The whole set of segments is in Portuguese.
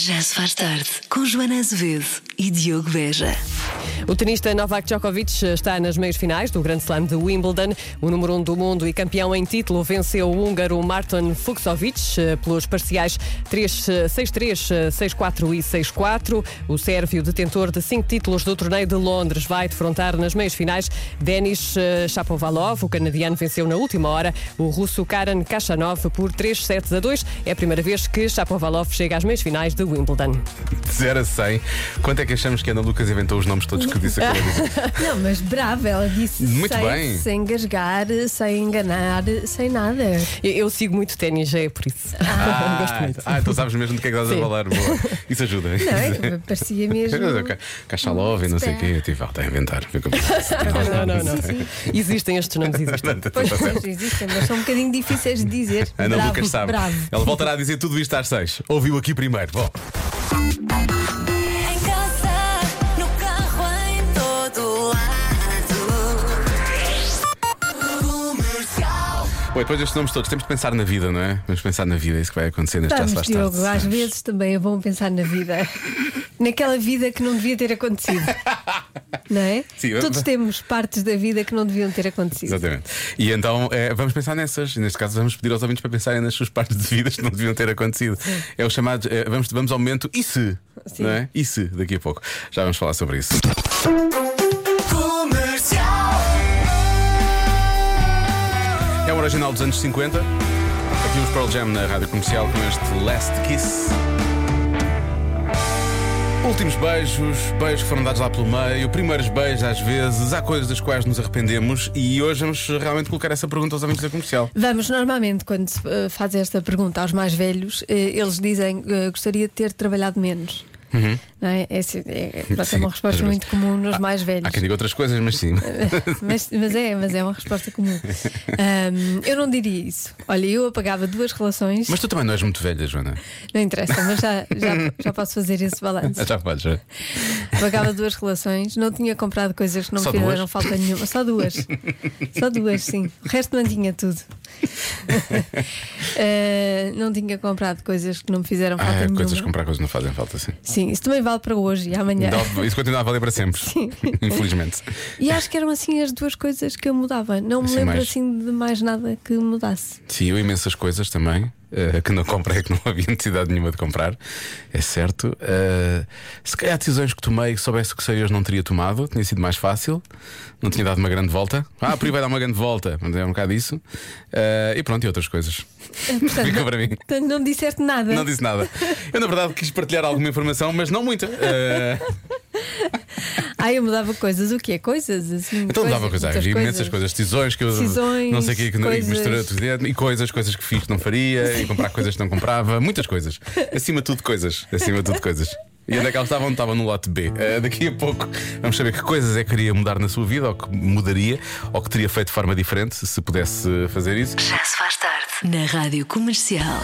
Já se faz tarde com Joana Azevedo e Diogo Beja. O tenista Novak Djokovic está nas meias finais do Grand Slam de Wimbledon. O número 1 um do mundo e campeão em título venceu o húngaro Martin Fuxovic eh, pelos parciais 3-6-3, 6-4 e 6-4. O sérvio, detentor de cinco títulos do torneio de Londres, vai defrontar nas meias finais Denis eh, Shapovalov. O canadiano venceu na última hora o russo Karen Kachanov por 3 sets a 2. É a primeira vez que Shapovalov chega às meias finais de Wimbledon. De 0 a 100, quanto é que achamos que Ana Lucas inventou os nomes todos que disse vez? Não, mas brava, ela disse Muito sem, bem. sem engasgar, sem enganar, sem nada. Eu, eu sigo muito ténis, é por isso. Gosto muito. ah, então sabes mesmo de que é que estás a Sim. falar. Boa. Isso ajuda. Não, é, parecia mesmo. Cachalov e não sei o quê. Eu tive alta a inventar. Como- Não, não, não. Existem estes nomes, existem. Pois, pois, existem, mas são um bocadinho difíceis de dizer. Ana bravo, Lucas sabe. bravo. Ela voltará a dizer tudo isto às 6. Ouviu aqui primeiro. Bom. Bom, depois destes nomes todos, temos de pensar na vida, não é? Vamos pensar na vida, é isso que vai acontecer neste já Estamos, tarde. Diogo, às vezes também é bom pensar na vida. Naquela vida que não devia ter acontecido. Não é? Sim, eu- Todos temos partes da vida que não deviam ter acontecido. Exatamente. E então eh, vamos pensar nessas. Neste caso, vamos pedir aos ouvintes para pensarem nas suas partes de vidas que não deviam ter acontecido. É o chamado. eh, vamos, vamos ao momento e se? Sim. Não é? E se? Daqui a pouco. Já vamos falar sobre isso. É um original dos anos 50. Aqui os Pearl Jam na rádio comercial com este Last Kiss. Últimos beijos, beijos que foram dados lá pelo meio, primeiros beijos às vezes, há coisas das quais nos arrependemos e hoje vamos realmente colocar essa pergunta aos ouvintes da comercial. Vamos, normalmente, quando se eh, faz esta pergunta aos mais velhos, eh, eles dizem eh, gostaria de ter trabalhado menos. Não é? É, assim, é, pronto, é uma resposta muito comum nos mais velhos. Há quem diga outras coisas, mas sim. mas, mas é, mas é uma resposta comum. Ahm, eu não diria isso. Olha, eu apagava duas relações, Mas tu também não és muito velha, Joana. não interessa, mas já, já, já posso fazer esse balanço. Já podes, já. Apagava duas relações, não tinha comprado coisas que não Só me fizeram falta nenhuma. Só duas. Só duas, sim. O resto mantinha tudo. Ah, não tinha comprado coisas que não me fizeram falta Ah, nenhuma. coisas comprar coisas não fazem falta, sim. Sim, isso também vale para hoje e amanhã. Dá- Isso continua a valer para sempre. Infelizmente. E acho que eram assim as duas coisas que eu mudava. Não me Assim, lembro mais- assim de mais nada que mudasse. Sim, eu imensas coisas também. Eh, que não comprei, que não havia necessidade nenhuma de comprar, é certo. Eh, se calhar decisões que tomei, que soubesse que sei hoje não teria tomado, tinha sido mais fácil, não tinha dado uma grande volta. Ah, por aí vai dar uma grande volta, mas é um bocado isso. Eh, e pronto, e outras coisas. Portanto, Fica para mim. portanto, não disseste nada. Não disse nada. Eu, na verdade, quis partilhar alguma informação, mas não muita. Ah, eu mudava coisas. O quê? Coisas? Assim, Então coisas, muitas havia imensas coisas, decisões que eu Decisões, não sei o que, que não- e coisas. misturei e coisas, coisas que fiz que não faria, e comprar coisas que não comprava, muitas coisas. Acima de tudo, coisas. Acima de tudo, coisas. E onde é que elas estavam? Estavam no lote B. Eh, daqui a pouco vamos saber que coisas é que queria mudar na sua vida, ou que mudaria, ou que teria feito de forma diferente, se pudesse fazer isso. Já se faz tarde na Rádio Comercial.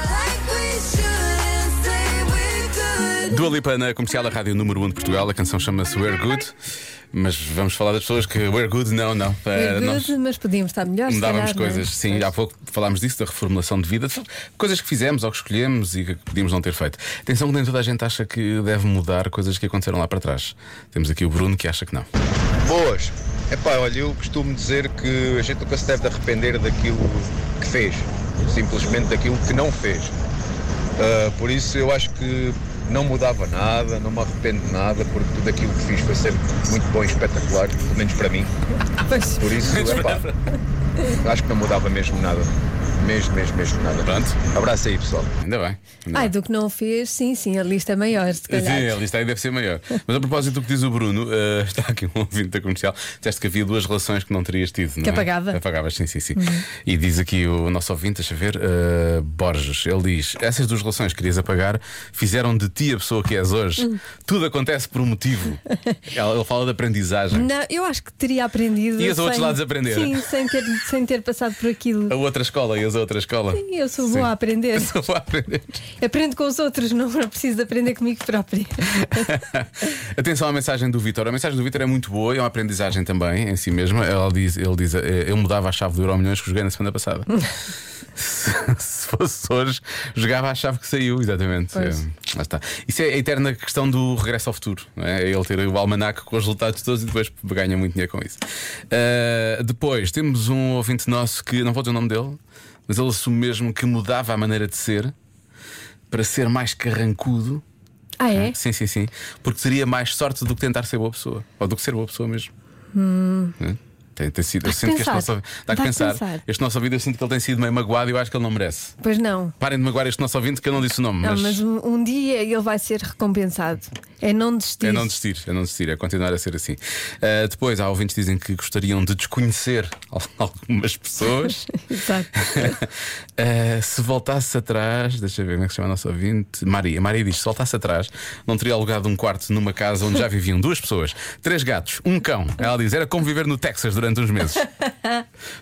Dua Lipa na comercial, a rádio número 1 de Portugal, a canção chama-se We're Good, mas vamos falar das pessoas que We're Good, não, não. Eh, We're nós- good, mas podíamos estar melhores. se Mudávamos calhar, é? coisas, sim, há pouco falámos disso, da reformulação de vida, coisas que fizemos ou que escolhemos e que podíamos não ter feito. Atenção que nem toda a gente acha que deve mudar coisas que aconteceram lá para trás. Temos aqui o Bruno que acha que não. Boas. Epá, olha, eu costumo dizer que a gente nunca se deve arrepender daquilo que fez, simplesmente daquilo que não fez. Ah, por isso eu acho que não mudava nada, não me arrependo de nada, porque tudo aquilo que fiz foi sempre muito bom e espetacular, pelo menos para mim. Por isso, epá, acho que não mudava mesmo nada. Mesmo, mesmo, mesmo nada. Pronto. Abraço aí, pessoal. Ainda bem. Ainda Ai, bem. do que não fez, sim, sim, a lista é maior, se calhar. Sim, a lista aí deve ser maior. Mas a propósito do que diz o Bruno, eh, está aqui um ouvinte da comercial. Disseste que havia duas relações que não terias tido. não Que é? apagava? Apagavas, sim, sim, sim. E diz aqui o nosso ouvinte, deixa ver, eh, Borges. Ele diz: essas duas relações que querias apagar fizeram de ti a pessoa que és hoje. Tudo acontece por um motivo. Ele fala de aprendizagem. Não, eu acho que teria aprendido. Ias a outros lados aprender? Sim, sem ter, sem ter passado por aquilo. A outra escola e as outra escola. Sim, eu sou Sim. boa a aprender. Só vou aprender. Aprendo com os outros, não preciso de aprender comigo própria. Atenção à mensagem do Vitor. A mensagem do Vitor é muito boa, é uma aprendizagem também em si mesma. Ele diz, ele diz eh, eu mudava a chave do Euro Milhões que joguei na semana passada. se se fosse hoje, jogava a chave que saiu, exatamente. É. Lá está. Isso é a eterna questão do regresso ao futuro. É? Ele ter o almanac com os resultados todos e depois ganha muito dinheiro com isso. Ah, depois temos um ouvinte nosso que, não vou dizer o nome dele, mas ele assume mesmo que mudava a maneira de ser para ser mais carrancudo. Ah, é? Sim, sim, sim. Porque teria mais sorte do que tentar ser boa pessoa. Ou do que ser boa pessoa mesmo. É? Tem, tem sido, eu sinto que este pensar. nosso, que Dá que pensar. pensar. Este nosso ouvido, eu sinto que ele tem sido meio magoado e eu acho que ele não merece. Pois não. Parem de magoar este nosso ouvinte que eu não disse o nome. Não, mas um, um dia ele vai ser recompensado. É não desistir. É não desistir, é não desistir, é continuar a ser assim. Uh, depois, há ouvintes que dizem que gostariam de desconhecer al- algumas pessoas. Exato. Uh, se voltasse atrás, deixa eu ver como é que se chama a nossa ouvinte. Maria. Maria diz: se voltasse atrás, não teria alugado um quarto numa casa onde já viviam duas pessoas, três gatos, um cão. Ela diz: era como viver no Texas durante uns meses.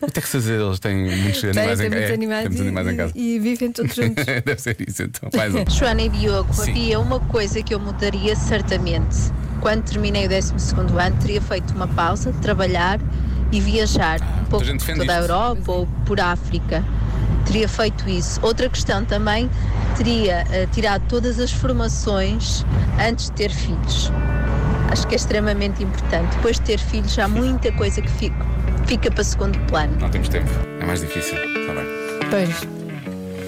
No Texas eles têm muitos Tem, animais, tem em, muitos é, animais, tem muitos e, animais em casa. e- e vivem todos juntos. Deve ser isso então. Mais um. Joana e Diogo, Sim. havia uma coisa que eu mudaria certamente. Quando terminei o 12 ano, teria feito uma pausa, trabalhar e viajar um pouco por toda a isto. Europa ou por África. Teria feito isso. Outra questão também, teria eh, tirado todas as formações antes de ter filhos. Acho que é extremamente importante. Depois de ter filhos, há muita coisa que fica, fica para segundo plano. Não temos tempo, é mais difícil. Está bem. Pois.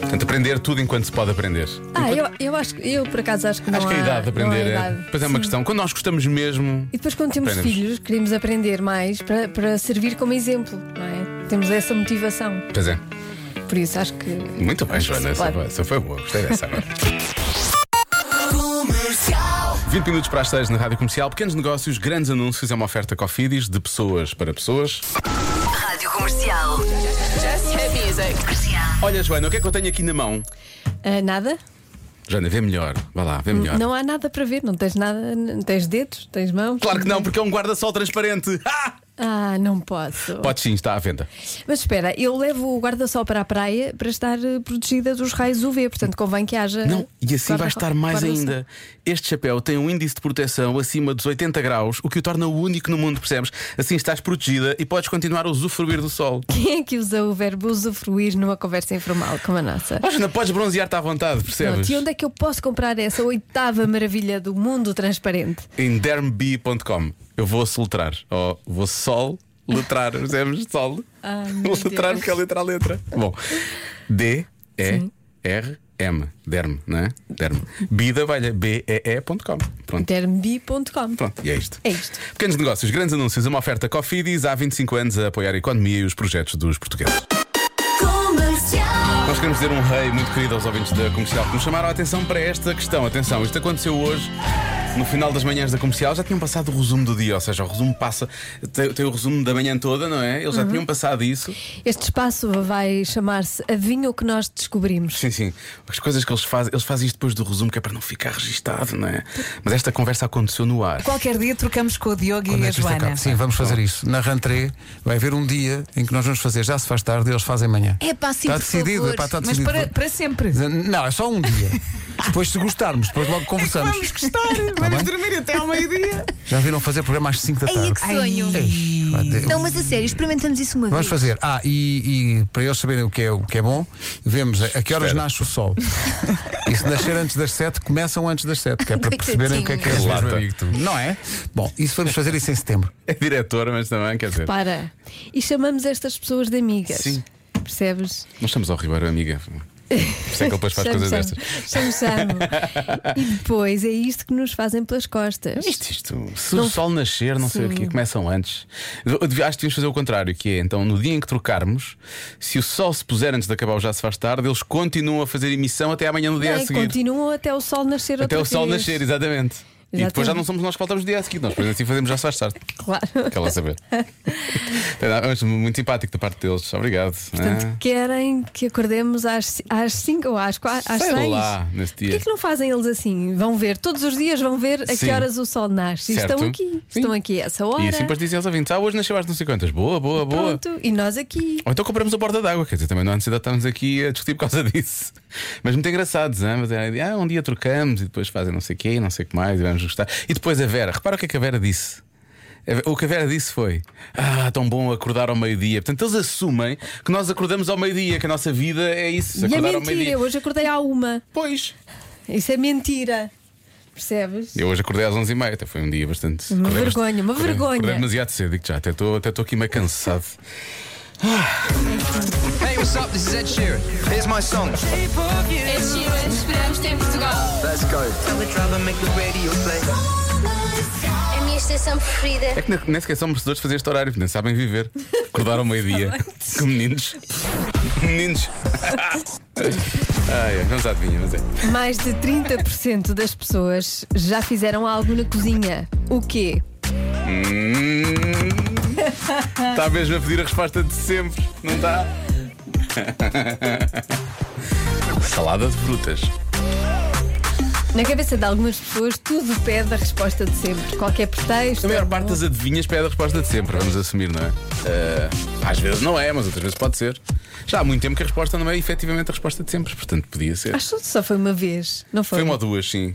Portanto, aprender tudo enquanto se pode aprender. Ah, eu, eu acho que eu por acaso acho que não Acho que a idade de aprender é. idade. Pois é uma Sim. questão. Quando nós gostamos mesmo. E depois, quando temos Aprendemos. filhos, queremos aprender mais para, para servir como exemplo, não é? Temos essa motivação. Pois é. Por isso, acho que. Muito bem, Joana. Essa essa foi boa. Gostei dessa agora. 20 minutos para as 6 na Rádio Comercial. Pequenos negócios, grandes anúncios. É uma oferta Cofidis de pessoas para pessoas. Rádio Comercial. Comercial. Olha, Joana, o que é que eu tenho aqui na mão? Ah, nada? Joana, vê melhor. Vá lá, vê melhor. Não há nada para ver, não tens nada, não tens dedos, tens mãos. Claro que não, porque é um guarda-sol transparente. Ah! Ah, não posso. Pode sim, está à venda. Mas espera, eu levo o guarda-sol para a praia para estar eh, protegida dos raios UV, portanto convém que haja. Não, e assim vai estar mais ainda. Este chapéu tem um índice de proteção acima dos 80 graus, o que o torna o único no mundo, percebes? Assim estás protegida e podes continuar a usufruir do sol. Quem é que usa o verbo usufruir numa conversa informal como a nossa? Ó, Joana, podes bronzear-te à vontade, percebes? Pronto, e onde é que eu posso comprar essa oitava maravilha do mundo transparente? Em dermb.com. Eu vou soletrar. Ou vou sol letrar, percebes? Sol. Ah, letrar porque é letra a letra. Bom, D, E, R, M. Derm, não é? Derm. Bida, vai B-E-E.com. Pronto. Termbi.com. Pronto, e é isto. É isto. Pequenos negócios, grandes anúncios, uma oferta Cofidis há 25 anos a apoiar a economia e os projetos dos portugueses. Nós queremos dizer um rei muito querido aos ouvintes da comercial que nos chamaram a atenção para esta questão. Atenção, isto aconteceu hoje. No final das manhãs da comercial já tinham passado o resumo do dia, ou seja, o resumo passa, tem, tem o resumo da manhã toda, não é? Eles já tinham passado isso. Este espaço vai chamar-se Adivinha o que nós descobrimos. Sim, sim. As coisas que eles fazem, eles fazem isto depois do resumo, que é para não ficar registado, não é? Mas esta conversa aconteceu no ar. Qualquer dia trocamos com o Diogo Quando e é a isto Joana. acaba? Sim, vamos fazer isso. Na rentrée vai haver um dia em que nós vamos fazer, já se faz tarde, e eles fazem manhã. É pá, sim, Está por decidido, favor. é pá, está Mas decidido. para, para sempre. Não, é só um dia. Depois, se gostarmos, depois logo conversamos. Vamos gostar, vamos dormir até ao meio-dia. Já viram fazer programa às 5 da Ai, tarde? que sonho. Ei, Não, mas a sério, experimentamos isso uma Vamos vez. fazer. Ah, e, e para eles saberem o que é, o que é bom, vemos a, a que horas Espera. nasce o sol. E se nascer antes das 7, começam antes das 7, que é para perceberem o que é que é amigo tu. Não é? Bom, isso vamos fazer isso em setembro. É diretora, mas também, quer dizer. Para. E chamamos estas pessoas de amigas. Sim. Percebes? Nós estamos ao Ribeiro, amiga. Por isso é que ele depois faz Chamo, coisas chamo. destas. Chamo, chamo. E depois é isto que nos fazem pelas costas. Isto, isto. Se Não- o sol nascer, não sei o Sim. que, começam antes. Eu, acho que devíamos fazer o contrário, que é então no dia em que trocarmos, se o sol se puser antes de acabar o Já Se Faz Tarde, eles continuam a fazer emissão até amanhã no dia É, a seguir. continuam até o sol nascer Até o sol vez. nascer, exatamente. E depois Exatamente. já não somos nós que faltamos no dia a seguir, nós depois assim fazemos Já Se Faz Tarde. Claro. Quer lá saber. Mas muito simpático da parte deles, obrigado. Portanto, Ah, querem que acordemos às 5 ou às 4 às Sei 6. lá, nesse Porquê dia. que não fazem eles assim? Vão ver, todos os dias vão ver a Sim. que horas o sol nasce. Certo. estão aqui. Sim. Estão aqui a essa hora. E assim depois dizem aos ouvintes: Ah, hoje nasceu às não sei quantas. Boa, boa, boa. Pronto. E nós aqui. Ou então compramos a borda d'água, quer dizer, também não há necessidade de estarmos aqui a discutir por causa disso. Mas muito engraçados, hein? Mas é, ah, um dia trocamos e depois fazem não sei o quê, não sei o que mais, e vamos gostar. E depois a Vera, repara o que é que a Vera disse. O que a Vera disse foi: Ah, tão bom acordar ao meio-dia. Portanto, eles assumem que nós acordamos ao meio-dia, que a nossa vida é isso, E é mentira, hoje acordei à uma. Pois. Isso é mentira. Percebes? Eu hoje acordei às 11h30, até foi um dia bastante. Uma vergonha, bastante- uma vergonha. Acordei demasiado cedo, já, até estou até estou aqui meio cansado. Hey, what's up? This is Ed Sheeran. Here's my song. Ed Sheeran, esperamos-te em Portugal. Let's go. Tell the driver make the radio play. É a minha estação preferida. É que nem, nem sequer são merecedores de fazer este horário, nem sabem viver. Acordaram ao meio-dia com meninos. meninos. Ai, ai, vamos à adivinha, mas é. Mais de 30% das pessoas já fizeram algo na cozinha. O quê? Está mesmo a pedir a resposta de sempre, não está? Salada de frutas. Na cabeça de algumas pessoas, tudo pede a resposta de sempre. Qualquer pretexto. A maior parte das adivinhas pede a resposta de sempre, vamos assumir, não é? Eh, às vezes não é, mas outras vezes pode ser. Já há muito tempo que a resposta não é efetivamente a resposta de sempre, portanto podia ser. Acho que só foi uma vez, não foi? Foi uma ou duas, sim.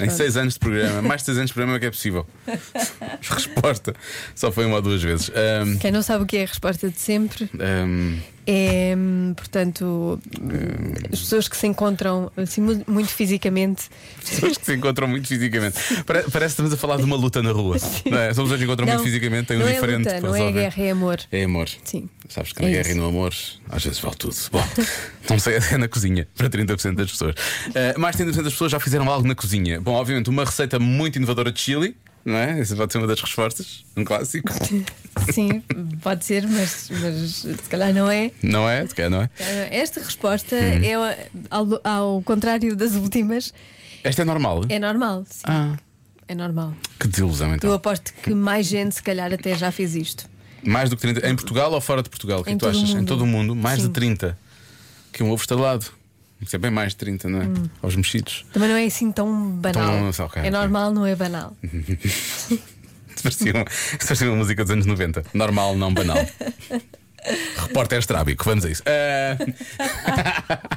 Em seis anos de programa, mais de seis anos de programa é que é possível. Resposta. Só foi uma ou duas vezes. Ahm, Quem não sabe o que é a resposta de sempre ahm, é, hum, portanto, hum, as pessoas que se encontram assim mu- muito fisicamente. pessoas que se encontram muito fisicamente. Pare- Parece que estamos a falar de uma luta na rua. Não é? São pessoas que encontram Não, muito fisicamente, têm um é diferente luta, não é guerra, é amor. É amor. Sim. Sabes que É na guerra isso. e no amor, às vezes vale tudo. Bom, não sei, é na cozinha, para 30% das pessoas. Uh, mais de 30% das pessoas já fizeram algo na cozinha. Bom, obviamente, uma receita muito inovadora de chili, não é? Essa pode ser uma das respostas, um clássico. Sim, pode ser, mas, mas se calhar não é. Não é? Se calhar não é? Esta resposta Hum. é ao, ao contrário das últimas. Esta é normal? É normal. Sim. Ah, É normal. que desilusão então. Eu aposto que mais gente, se calhar, até já fez isto. Mais do que 30. Em Portugal ou fora de Portugal? O que é Em tu todo o achas? Em mundo. todo o mundo, mais Sim. de 30. Que um ovo estalado. Isso é bem mais de 30, não é? Hum. Aos mexidos. Também não é assim tão banal. Tão- ok, é normal, não é banal. Parecia, uma- parecia uma música dos anos 90. Normal, não banal. Repórter estrábico, vamos a isso. Ah,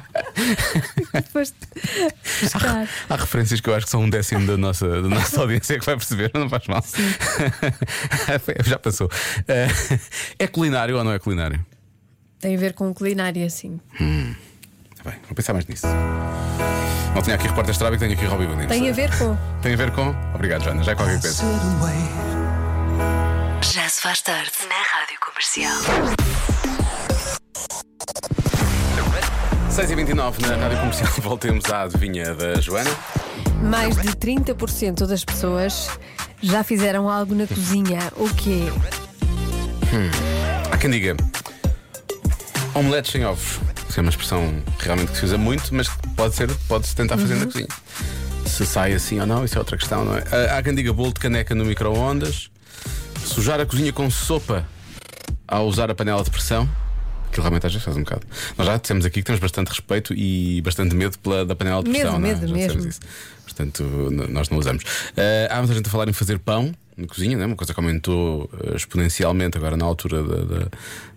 Depois de buscar. há referências que eu acho que são um décimo da nossa, da nossa audiência que vai perceber, não faz mal. Já passou. Ah, é culinário ou não é culinário? Tem a ver com culinária, sim. Tá bem, vou pensar mais nisso. Não tinha aqui repórter estrábico, tenho aqui Robbie Williams. Tem a ver com. Tem a ver com. Obrigado, Joana. Já é qualquer coisa. Já se faz tarde na Rádio Comercial. 6h29 na Rádio Comercial, voltemos à adivinha da Joana. Mais de 30% das pessoas já fizeram algo na cozinha. O quê? Há quem diga omeletes sem ovos. Isso é uma expressão realmente que se usa muito, mas pode ser, pode-se tentar fazer na cozinha. Se sai assim ou não, isso é outra questão, não é? Ah, Há quem diga bolo de caneca no micro-ondas, sujar a cozinha com sopa ao usar a panela de pressão. Aquilo realmente às vezes faz um bocado. Nós já dissemos aqui que temos bastante respeito e bastante medo pela, da panela de Medo, pressão. não é? medo Já mesmo. isso. Portanto, nós não usamos. Ah, há muita gente a falar em fazer pão na cozinha, né? uma coisa que aumentou ah, exponencialmente agora na altura da, da,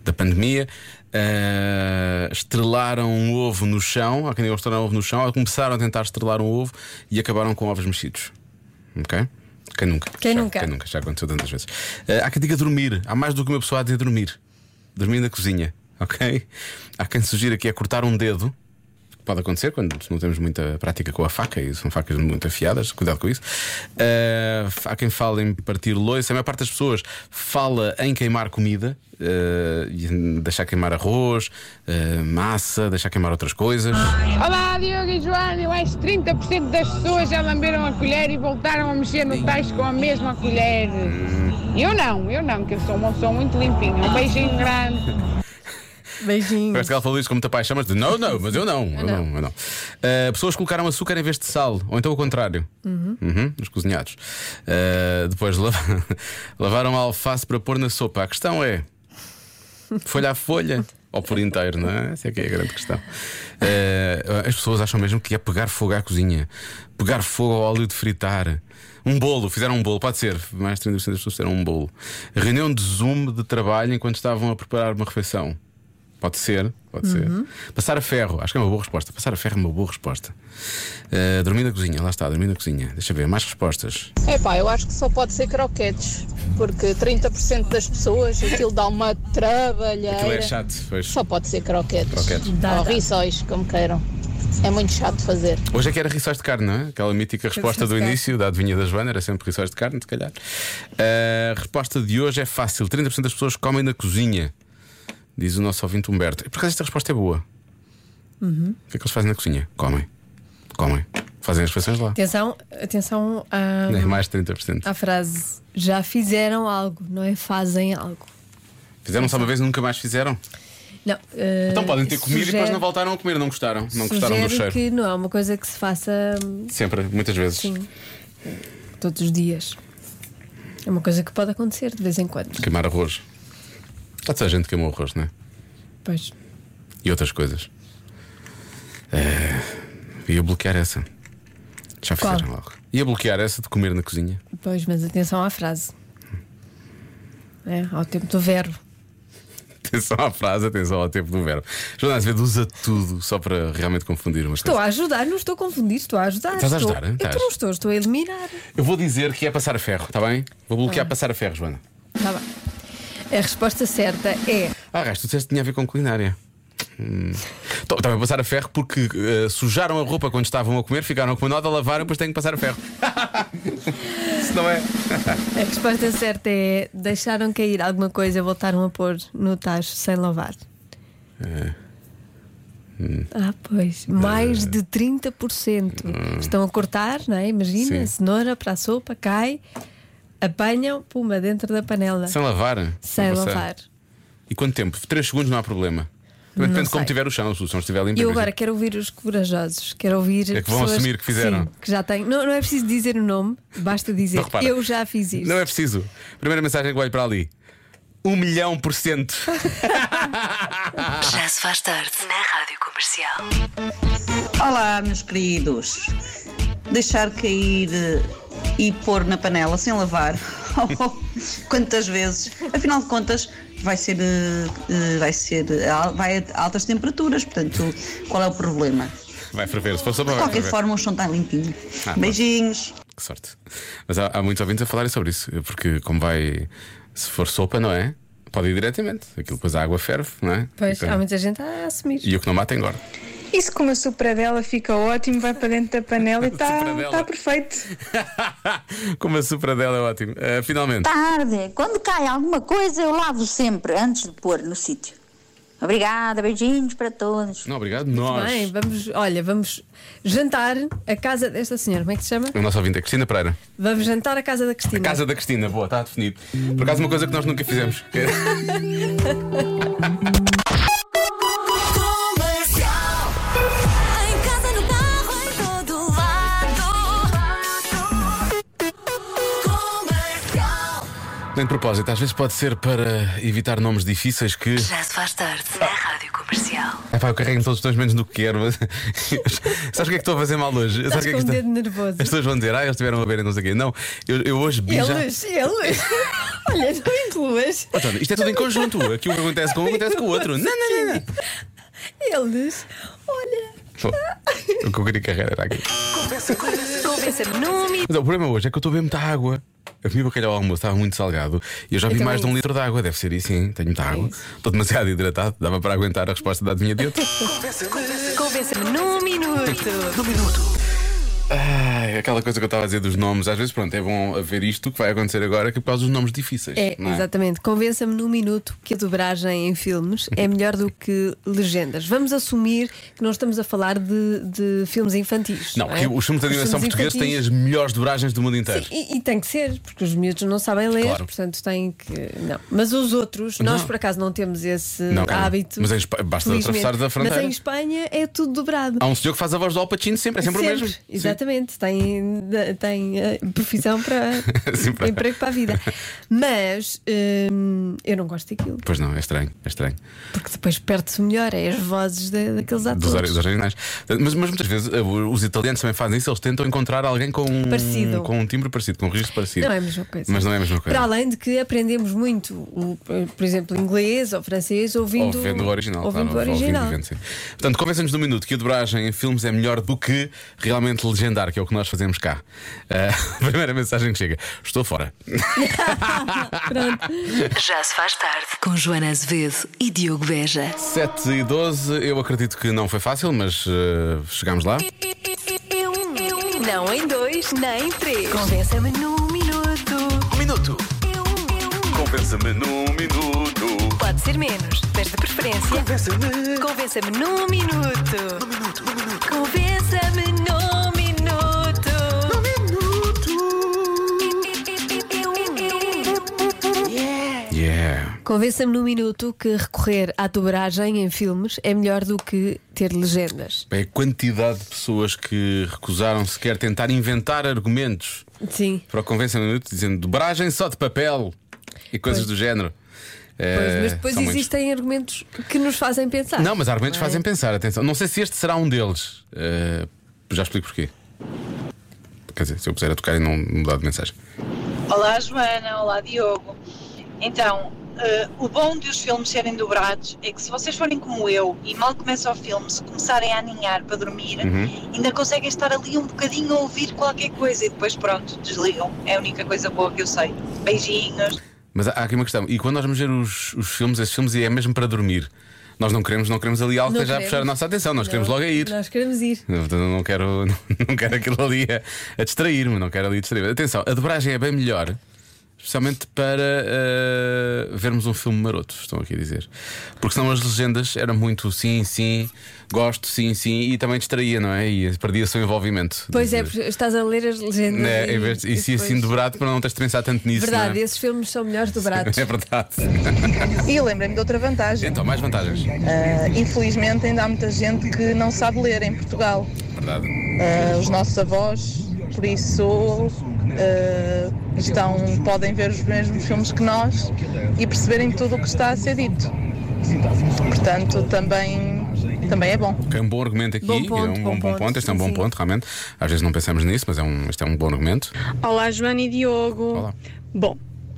da pandemia. Ah, estrelaram um ovo no chão, há quem estrelaram um ovo no chão, começaram a tentar estrelar um ovo e acabaram com ovos mexidos. Ok? Quem nunca? Quem Já- nunca? Quem nunca? Já aconteceu tantas vezes. Ah, há quem diga dormir. Há mais do que uma pessoa a dizer dormir. Dormir na cozinha. Ok? Há quem sugira que é cortar um dedo. Pode acontecer quando não temos muita prática com a faca e são facas muito afiadas, cuidado com isso. Ah, há quem fala em partir loiça, a maior parte das pessoas fala em queimar comida, em deixar queimar arroz, ah, massa, deixar queimar outras coisas. Olá, Diogo e Joana. Eu acho que 30% das pessoas já lamberam a colher e voltaram a mexer no tacho com a mesma colher. Eu não, eu não, que eu sou uma pessoa muito limpinha. Um beijinho grande. Beijinho. Parece que ela falou isso com muita paixão, mas de, não, não, mas eu não. Eu não, eu não. Ah, pessoas colocaram açúcar em vez de sal, ou então o contrário. Uhum, nos cozinhados. Ah, depois lava- lavaram a alface para pôr na sopa. A questão é: folha a folha ou por inteiro, não é? Essa é que é a grande questão. Ah, as pessoas acham mesmo que é pegar fogo à cozinha, pegar fogo ao óleo de fritar. Um bolo, fizeram um bolo, pode ser. Mais de 30% das pessoas fizeram um bolo. Reunião de Zoom de trabalho enquanto estavam a preparar uma refeição. Pode ser, pode ser. Passar a ferro, acho que é uma boa resposta. Passar a ferro é uma boa resposta. Uh, dormir na cozinha, lá está, dormir na cozinha. Deixa eu ver, mais respostas. Epá, eu acho que só pode ser croquetes, porque 30% das pessoas aquilo dá uma trabalheira. Aquilo é chato, pois. Só pode ser croquetes. Croquetes. Dá, Ou dá. rissóis, como queiram. é muito chato fazer. Hoje é que era rissóis de carne, não é? Aquela mítica resposta do início da adivinha da Joana era sempre rissóis de carne, se calhar. A resposta de hoje é fácil: 30% das pessoas comem na cozinha, diz o nosso ouvinte Humberto. E por acaso esta resposta é boa. Uhum. O que é que eles fazem na cozinha? Comem. Comem. Fazem as refeições lá. Atenção, atenção à, Nem mais de 30%. à frase já fizeram algo, não é fazem algo. Fizeram só uma vez e nunca mais fizeram? Não, eh, Então podem ter comido e depois sugere- não voltaram a comer, não gostaram. Não gostaram do sugere cheiro. que não é uma coisa que se faça hum, Sempre, muitas vezes. sim, todos os dias. É uma coisa que pode acontecer de vez em quando. Queimar arroz. Já toda a gente queimou arroz, não é? Pois. E outras coisas. É... Ia bloquear essa. Já Qual? fizeram algo. Ia bloquear essa de comer na cozinha. Pois, mas atenção à frase. É, ao tempo do verbo. Atenção à frase, atenção ao tempo do verbo. Joana Azevedo usa tudo só para realmente confundir umas Estou coisas. a ajudar, não estou a confundir, estou a ajudar. Estás a estou... ajudar, hein? Eu Estás. não estou, estou a eliminar. Eu vou dizer que é passar a ferro, está bem? Vou bloquear Ah. passar a ferro, Joana. Tá bem. A resposta certa é Ah, resto, tu disseste que tinha a ver com culinária. Hum. Estava a passar a ferro porque eh, sujaram a roupa quando estavam a comer, ficaram com uma nota, lavaram, depois têm que passar a ferro. Se não é. A resposta certa é deixaram cair alguma coisa e voltaram a pôr no tacho sem lavar. É. Hum. Ah, pois, mais de 30%. Estão a cortar, não é? Imagina, Sim. cenoura para a sopa, cai, apanham, puma, dentro da panela. Sem lavar? Sem lavar. E quanto tempo? 3 segundos não há problema. Também depende de como sei. tiver o chão, se o chão estiver limpo. E eu imagina. agora quero ouvir os corajosos, quero ouvir. É que vão pessoas assumir que fizeram. Sim, que já têm. Não, não é preciso dizer o nome, basta dizer Não, repara. eu já fiz isto. Não é preciso. Primeira mensagem que olho para ali: 1 milhão por cento. Já se faz tarde na Rádio Comercial. Olá, meus queridos. Deixar cair eh, e pôr na panela sem lavar. Quantas vezes? Afinal de contas, vai ser, eh, vai ser vai a altas temperaturas, portanto, qual é o problema? Vai ferver. Se for sopa, De qualquer forma, o chão está limpinho. Ah. Beijinhos. Que sorte. Mas há, há muitos ouvintes a falarem sobre isso, porque como vai. Se for sopa, não é? Pode ir diretamente. Aquilo depois a água ferve, não é? Pois, Fica- há muita gente a assumir. E o que não mata engorda. Isso com uma supradela fica ótimo, vai para dentro da panela e está Supradela. tá perfeito. Como a supra dela é ótimo. Ah, finalmente. Tarde, quando cai alguma coisa eu lavo sempre antes de pôr no sítio. Obrigada, beijinhos para todos. Não, obrigado. Nós. Bem, vamos, olha, vamos jantar a casa desta senhora, como é que se chama? O nosso ouvinte é Cristina Pereira. Vamos jantar a casa da Cristina. Casa da Cristina, boa, está definido. Por acaso, uma coisa que nós nunca fizemos. Nem de propósito, às vezes pode ser para evitar nomes difíceis que. Já se faz tarde na Rádio Comercial. É pá, eu carrego todos os tons menos do que quero. Mas... Sabes o que é que estou a fazer mal hoje? Estás Sabes o que é com que um dedo nervoso. As pessoas vão dizer, ah, eles estiveram a beber e não sei o quê. Não, eu, eu hoje vi já. Eles, eles. olha, não incluas. Oh, Tony, isto é tudo em conjunto. Aqui o que acontece com um acontece com o outro. Não, não, não. não. Eles. Olha. Pô, O que eu queria carregar era aqui. Convença-me o problema hoje é que eu estou a beber muita água. Eu comi bacalhau ao almoço, estava muito salgado. E eu já vi mais de um litro de água. Deve ser isso, sim. Tenho muita água. Estou demasiado hidratado. Dava para aguentar a resposta da adivinha de outro. Convença-me num minuto. Num minuto. Ai, aquela coisa que eu estava a dizer dos nomes. Às vezes, pronto, é bom haver isto que vai acontecer agora que é por causa dos nomes difíceis. É, não é? exatamente. Convença-me num minuto que a dobragem em filmes é melhor do que legendas. Vamos assumir que não estamos a falar de, de filmes infantis. Não, é? que os filmes de animação portugueses têm as melhores dobragens do mundo inteiro. E, e tem que ser, porque os miúdos não sabem ler, Claro. portanto têm que. Não. Mas os outros, nós Não. por acaso não temos esse Não, hábito. Mas em Espa- basta felizmente. atravessares a fronteira. Mas em Espanha é tudo dobrado. Há um senhor que faz a voz do Al Pacino sempre, é sempre, o mesmo. Sim. Exatamente, tem, tem eh, profissão para Sim, para- emprego para a vida. Mas hum, eu não gosto daquilo, Pois não, é estranho, é estranho. porque depois perde-se melhor, é as vozes de- daqueles atores. Dos, dos originais. Mas, mas muitas vezes eh, os italianos também fazem isso, eles tentam encontrar alguém com um, Parecido. com um timbre parecido, com um registro parecido. Não é a mesma coisa. Mas não é a mesma coisa. Para além de que aprendemos muito, o- por exemplo, inglês ou francês, ouvindo, Ouvindo o original, ouvindo claro, o original. ouvindo. Portanto, convença-nos no minuto que a dobragem em filmes é melhor do que realmente legendas legendar, que é o que nós fazemos cá. A primeira mensagem que chega: Estou fora. Já se faz tarde. Com Joana Azevedo e Diogo Beja. 7 e 12, eu acredito que não foi fácil, mas ah, chegámos lá. Não em dois, nem em três. Convença-me num minuto. Um minuto. Convença-me num minuto. Pode ser menos, mas de preferência. Convença-me. Convença-me num minuto. Num minuto, Convença-me num minuto que recorrer à dobragem em filmes é melhor do que ter legendas. É a quantidade de pessoas que recusaram sequer tentar inventar argumentos Sim. para o Convença-me num minuto, dizendo dobragem só de papel e coisas Pois. do género. Pois, Eh, mas depois são muitos. existem argumentos que nos fazem pensar. Não, mas argumentos não é? fazem pensar, atenção. Não sei se este será um deles. Eh, já explico porquê. Quer dizer, se eu puser a tocar e não mudar de mensagem. Olá Joana, olá Diogo. Então, eh, o bom de os filmes serem dobrados é que se vocês forem como eu e mal começa o filme, se começarem a aninhar para dormir, Uhum. ainda conseguem estar ali um bocadinho a ouvir qualquer coisa e depois pronto, desligam. É a única coisa boa que eu sei. Beijinhos. Mas há aqui uma questão. E quando nós vamos ver os, os filmes, esses filmes, e é mesmo para dormir. Nós não queremos, não queremos ali algo que Não esteja a puxar a nossa atenção, nós queremos logo a ir. Nós queremos ir. Portanto, não quero, não quero aquilo ali a, a distrair-me, não quero ali distrair-me. Atenção, a dobragem é bem melhor, especialmente para eh, vermos um filme maroto, estão aqui a dizer. Porque senão as legendas eram muito sim, sim, gosto, sim, sim, e também distraía, não é? E perdia-se o envolvimento. Pois é, porque estás a ler as legendas. Né? e, vez de- e se depois- assim dobrado para não teres de pensar tanto nisso. Verdade, não é? esses filmes são melhores dobrados. É verdade. E lembrei-me de outra vantagem. Então, mais vantagens. Ah, infelizmente ainda há muita gente que não sabe ler em Portugal. Verdade. Ah, os nossos avós, por isso ah, estão, podem ver os mesmos filmes que nós e perceberem tudo o que está a ser dito. Portanto, também, também é bom. Que é um bom argumento aqui, Bom ponto, é um bom, bom bom ponto, ponto. Este é um bom sim. ponto, realmente. Às vezes não pensamos nisso, mas é um, este é um bom argumento. Olá, Joana e Diogo. Bom,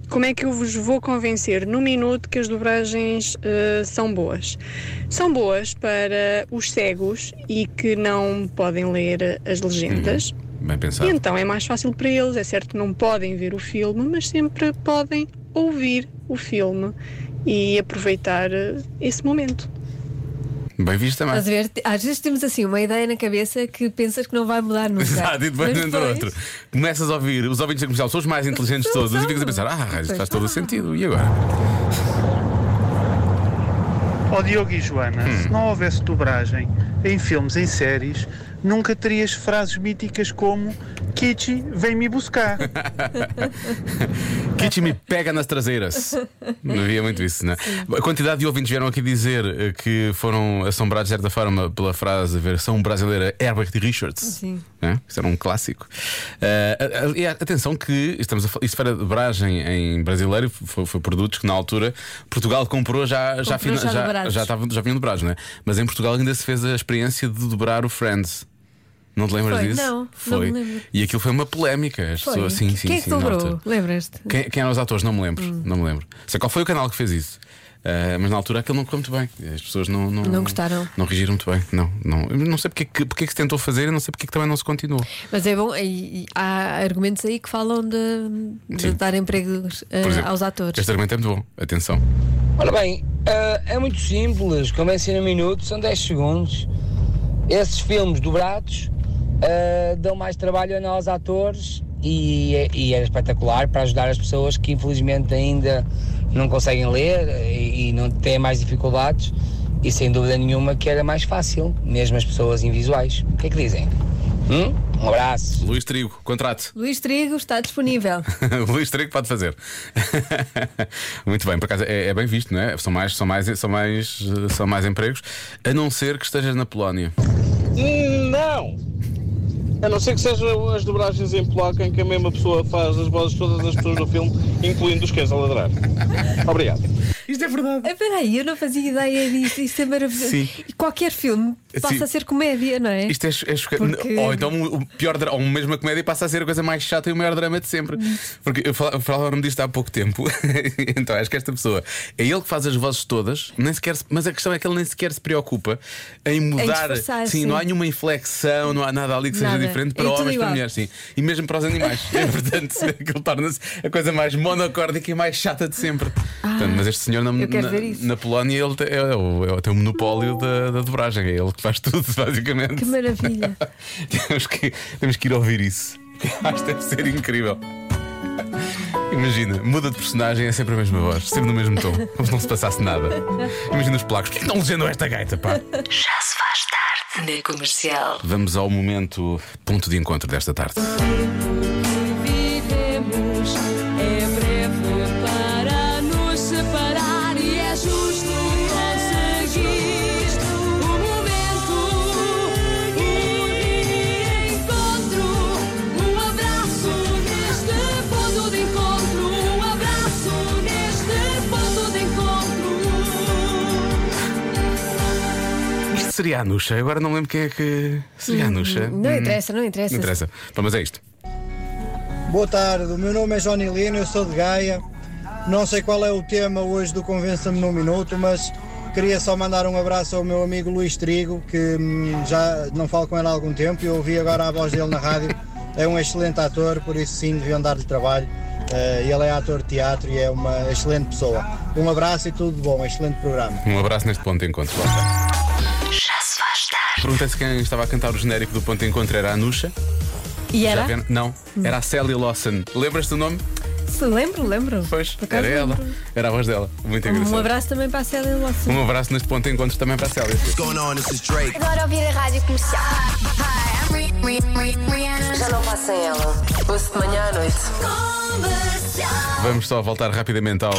como é que eu vos vou convencer num minuto que as dobragens eh, são boas? São boas para os cegos e que não podem ler as legendas. Bem E pensado. então é mais fácil para eles. É certo que não podem ver o filme, mas sempre podem ouvir o filme e aproveitar eh, esse momento. Bem visto também. Estás a ver? Às vezes temos assim uma ideia na cabeça que pensas que não vai mudar nunca. Exato, e depois Mas entra depois- outro. Começas a ouvir, os ouvintes da comercial são os mais inteligentes de todos, e ficas a pensar, ah, isto faz todo o sentido. E agora? Ó Diogo e Joana, Hum. se não houvesse dobragem em filmes, em séries, nunca terias frases míticas como Kichi, vem-me buscar. Kitty me pega nas traseiras. Não havia muito isso, não é? A quantidade de ouvintes vieram aqui dizer eh, que foram assombrados de certa forma pela frase a versão brasileira Herbert Richards. Sim. né? Isso era um clássico. A- a- atenção que estamos a isto era de dobragem em brasileiro, foi, foi produtos que na altura Portugal comprou já, já, Comprou já já, dobrados. já, estavam- já vinham dobrados, não é? Mas em Portugal ainda se fez a experiência de dobrar o Friends. Não te lembras Foi? disso? Não, não foi. me lembro. E aquilo foi uma polémica. As Foi. pessoas, sim, sim, Quem é sim, que na dobrou? altura. Lembras-te? Quem, quem eram os atores? Não me lembro. Hum. Não me lembro. Sei qual foi o canal que fez isso. Ah, mas na altura aquilo não correu muito bem. As pessoas não, não, Não gostaram. Não regiram muito bem. Não, não, não sei porque, que- porque é que se tentou fazer e não sei porque é que também não se continuou. Mas é bom, e, e há argumentos aí que falam de, de Sim. dar empregos eh, Por exemplo, aos atores. Este argumento é muito bom. Atenção. Ora bem, ah, é muito simples, convencem no minuto, são 10 segundos. Esses filmes dobrados ah, dão mais trabalho a nós atores e, é- e era espetacular para ajudar as pessoas que infelizmente ainda não conseguem ler e, e não têm mais dificuldades e sem dúvida nenhuma que era mais fácil, mesmo as pessoas invisuais. O que é que dizem? Hum? Um abraço. Luís Trigo, contrato. Luís Trigo está disponível. Luís Trigo pode fazer. Muito bem, por acaso é, é bem visto, não é? São mais, são, mais, são, mais, são mais empregos, a não ser que estejas na Polónia. Não! A não ser que sejam as dobragens em polaco em que a mesma pessoa faz as vozes de todas as pessoas do filme, incluindo os cães a ladrar. Obrigado. Isto é verdade. Espera aí, eu não fazia ideia disso. Isto é maravilhoso. Sim. E qualquer filme passa Sim. a ser comédia, não é? Isto é, é choca- Porque- Ou então o pior dra- ou mesmo a comédia passa a ser a coisa mais chata e o maior drama de sempre. Porque eu fal- falaram-me disto há pouco tempo. então acho que esta pessoa é ele que faz as vozes todas, nem sequer, se- mas a questão é que ele nem sequer se preocupa em mudar. disfarçar, sim, não há nenhuma inflexão, não há nada ali que seja Nada. diferente É para tudo homens, para mulheres, sim. E mesmo para os animais. É, portanto, aquilo torna-se a coisa mais monocórdica e mais chata de sempre. Portanto, mas este senhor na, eu quero na- isso. na Polónia ele tem, é, o- é, o- tem o monopólio da, da dobragem, é ele que faz tudo, basicamente. Que maravilha. temos, que, temos que ir ouvir isso. Acho que deve ser incrível. Imagina, muda de personagem, é sempre a mesma voz, sempre no mesmo tom, como se não se passasse nada. Imagina os placos, por que não legendam esta gaita, pá? Já se faz tarde na comercial. Vamos ao momento ponto de encontro desta tarde. Seria a Nuxa, agora não lembro quem é que. Seria a Nuxa? Não interessa, não interessa. Não interessa. Bom, mas é isto. Boa tarde, o meu nome é Johnny Lino, eu sou de Gaia. Não sei qual é o tema hoje do Convença-me num Minuto, mas queria só mandar um abraço ao meu amigo Luís Trigo, que hum, já não falo com ele há algum tempo e ouvi agora a voz dele na rádio. É um excelente ator, por isso sim, deviam dar-lhe trabalho. Eh, ele é ator de teatro e é uma excelente pessoa. Um abraço e tudo de bom, excelente programa. Um abraço neste ponto de encontro. Faz tarde. Perguntei se quem estava a cantar o genérico do ponto de encontro era a Nuxa. E Já era? Não, era a Célia Lawson. Lembras-te do nome? Se lembro, lembro. Pois, Por acaso era ela. lembro. Era a voz dela. Muito Um engraçado. abraço também para a Célia Lawson. Um abraço neste ponto de encontro também para a Célia. going on? This is Drake. Adoro ouvir a rádio comercial. Já não passa ela. Ouço de manhã à noite. Vamos só voltar rapidamente ao.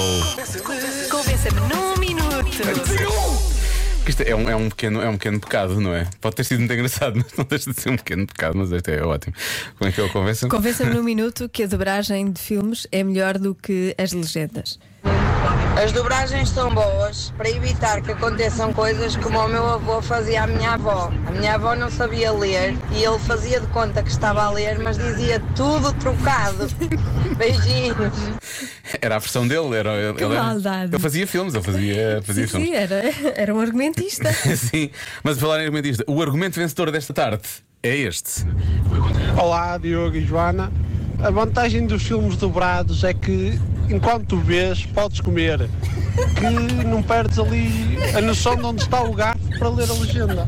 Convença-me num minuto. Que Isto é um, é, um pequeno, é um pequeno pecado, não é? Pode ter sido muito engraçado, mas não deixa de ser um pequeno pecado, mas este é ótimo. Como é que eu convenço? Convença-me num minuto que a dobragem de filmes é melhor do que as legendas. As dobragens são boas para evitar que aconteçam coisas como o meu avô fazia à minha avó. A minha avó não sabia ler e ele fazia de conta que estava a ler, mas dizia tudo trocado. Beijinhos. Era a versão dele, era, ele, Que ele era- maldade. Ele fazia filmes, ele fazia, fazia Sim, filmes. sim, era, era um argumentista. Sim, mas a falar em argumentista, o argumento vencedor desta tarde é este. Olá, Diogo e Joana. A vantagem dos filmes dobrados é que enquanto vês, podes comer. Que não perdes ali a noção de onde está o garfo para ler a legenda.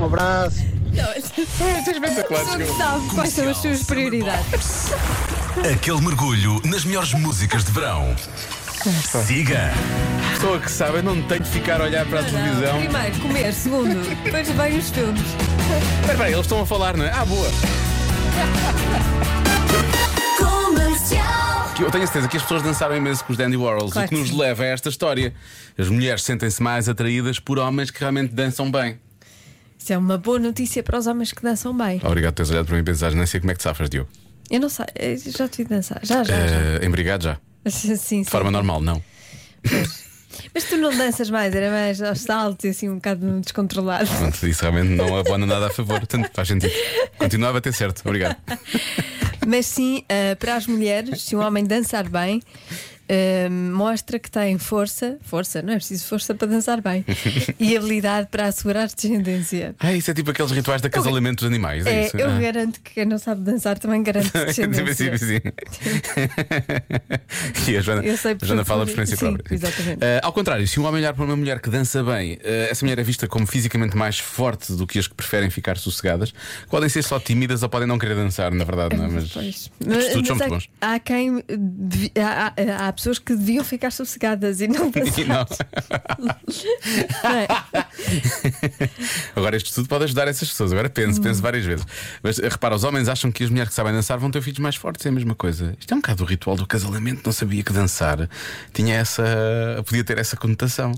Um abraço. é espetacular. Sabe quais são as suas prioridades. Aquele mergulho nas melhores músicas de verão. Siga. Pessoa que sabe, eu não tenho de ficar a olhar para a televisão. Primeiro, comer. Segundo, depois vêm os filmes. Espera, espera, eles estão a falar, não é? Ah, boa. Que Eu tenho a certeza que as pessoas dançaram imenso com os Dandy Warhols, Claro o que que nos sim. leva a esta história. As mulheres sentem-se mais atraídas por homens que realmente dançam bem. Isso é uma boa notícia para os homens que dançam bem. Obrigado por teres olhado para mim e pensares, nem sei como é que te safas, Diogo. Eu não sei, já te vi dançar. Já, já. já. Eh, embrigado já. Sim, sim. De forma normal, não. Mas tu não danças mais, era mais aos saltos e assim um bocado descontrolado. Pronto, isso realmente não abona nada a favor. Portanto, faz sentido. Continua a bater certo. Obrigado. Mas sim, ah, para as mulheres, se um homem dançar bem, mostra que tem força, força, não é preciso força para dançar bem, e habilidade para assegurar descendência. Ah, isso é tipo aqueles rituais de acasalamento dos animais. É, É, isso? eu Ah. garanto que quem não sabe dançar também garante descendência. sim, sim. e a Joana, Eu sei a Joana fala por experiência sim, própria. exatamente. Ah, ao contrário, se um homem olhar para uma mulher que dança bem, ah, essa mulher é vista como fisicamente mais forte do que as que preferem ficar sossegadas. Podem ser só tímidas ou podem não querer dançar, na verdade, não é? Mas são Mas muito há, bons. há quem há, há- há pessoas que deviam ficar sossegadas e não. E não. É? Agora, este estudo pode ajudar essas pessoas. Agora pense, pense várias vezes. Mas repara, os homens acham que as mulheres que sabem dançar vão ter filhos mais fortes. É a mesma coisa. Isto é um bocado o ritual do casalamento. Não sabia que dançar tinha essa. podia ter essa conotação.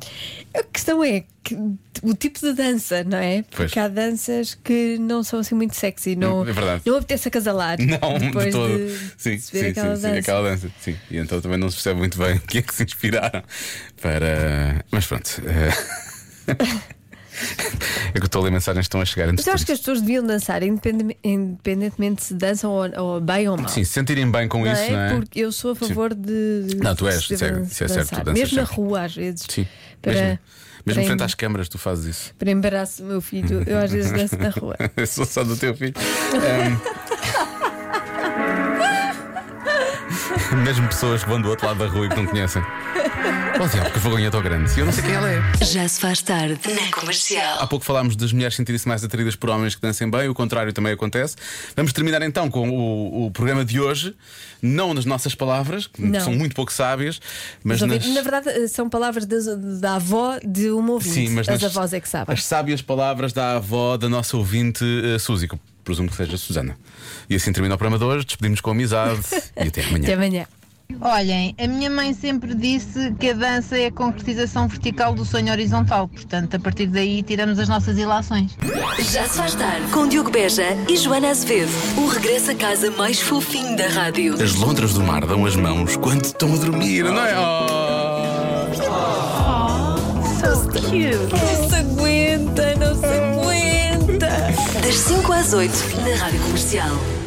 A questão é que o tipo de dança, não é? Pois. Porque há danças que não são assim muito sexy, não, É verdade. não apetece acasalar. Não, depois de todo. de sim, se sim, aquela sim, sim, dança. aquela dança. Sim. E então também não se percebe muito bem o que é que se inspiraram para. Mas pronto. eh, É que eu estou a ler mensagens que estão a chegar Mas eu acho que as pessoas deviam dançar, independentemente se dançam ou, ou bem ou mal. Sim, se sentirem bem com não isso, é? não é? Porque eu sou a favor de. Não, tu és, isso é- isso é certo, dançar. Mesmo na rua, às vezes. Sim. Para, mesmo mesmo frente às câmaras, tu fazes isso. Para embaraço o meu filho, eu às vezes danço na rua. eu sou só do teu filho. Ahm, mesmo pessoas que vão do outro lado da rua e que não conhecem. Oh, diabo, que vergonha tão grande. Eu não sei quem ela é. Já se faz tarde na comercial. Há pouco falámos das mulheres sentirem-se mais atraídas por homens que dancem bem, o contrário também acontece. Vamos terminar então com o, o programa de hoje, não nas nossas palavras, que Não. são muito pouco sábias, mas nas. Na verdade, eh, são palavras das- da avó de uma ouvinte. Sim, mas As nas- avós é que sabem. As sábias palavras da avó da nossa ouvinte uh, Suzy, presumo que seja Susana. E assim termina o programa de hoje, despedimos com amizade e até amanhã. Até amanhã. Olhem, a minha mãe sempre disse que a dança é a concretização vertical do sonho horizontal, portanto, a partir daí tiramos as nossas ilações. Já se faz tarde com Diogo Beja e Joana Azevedo. O regresso a casa mais fofinho da rádio. As lontras do mar dão as mãos quando estão a dormir, não é? So cute. Não se aguenta, não se aguenta. Das 5 às 8 na Rádio Comercial.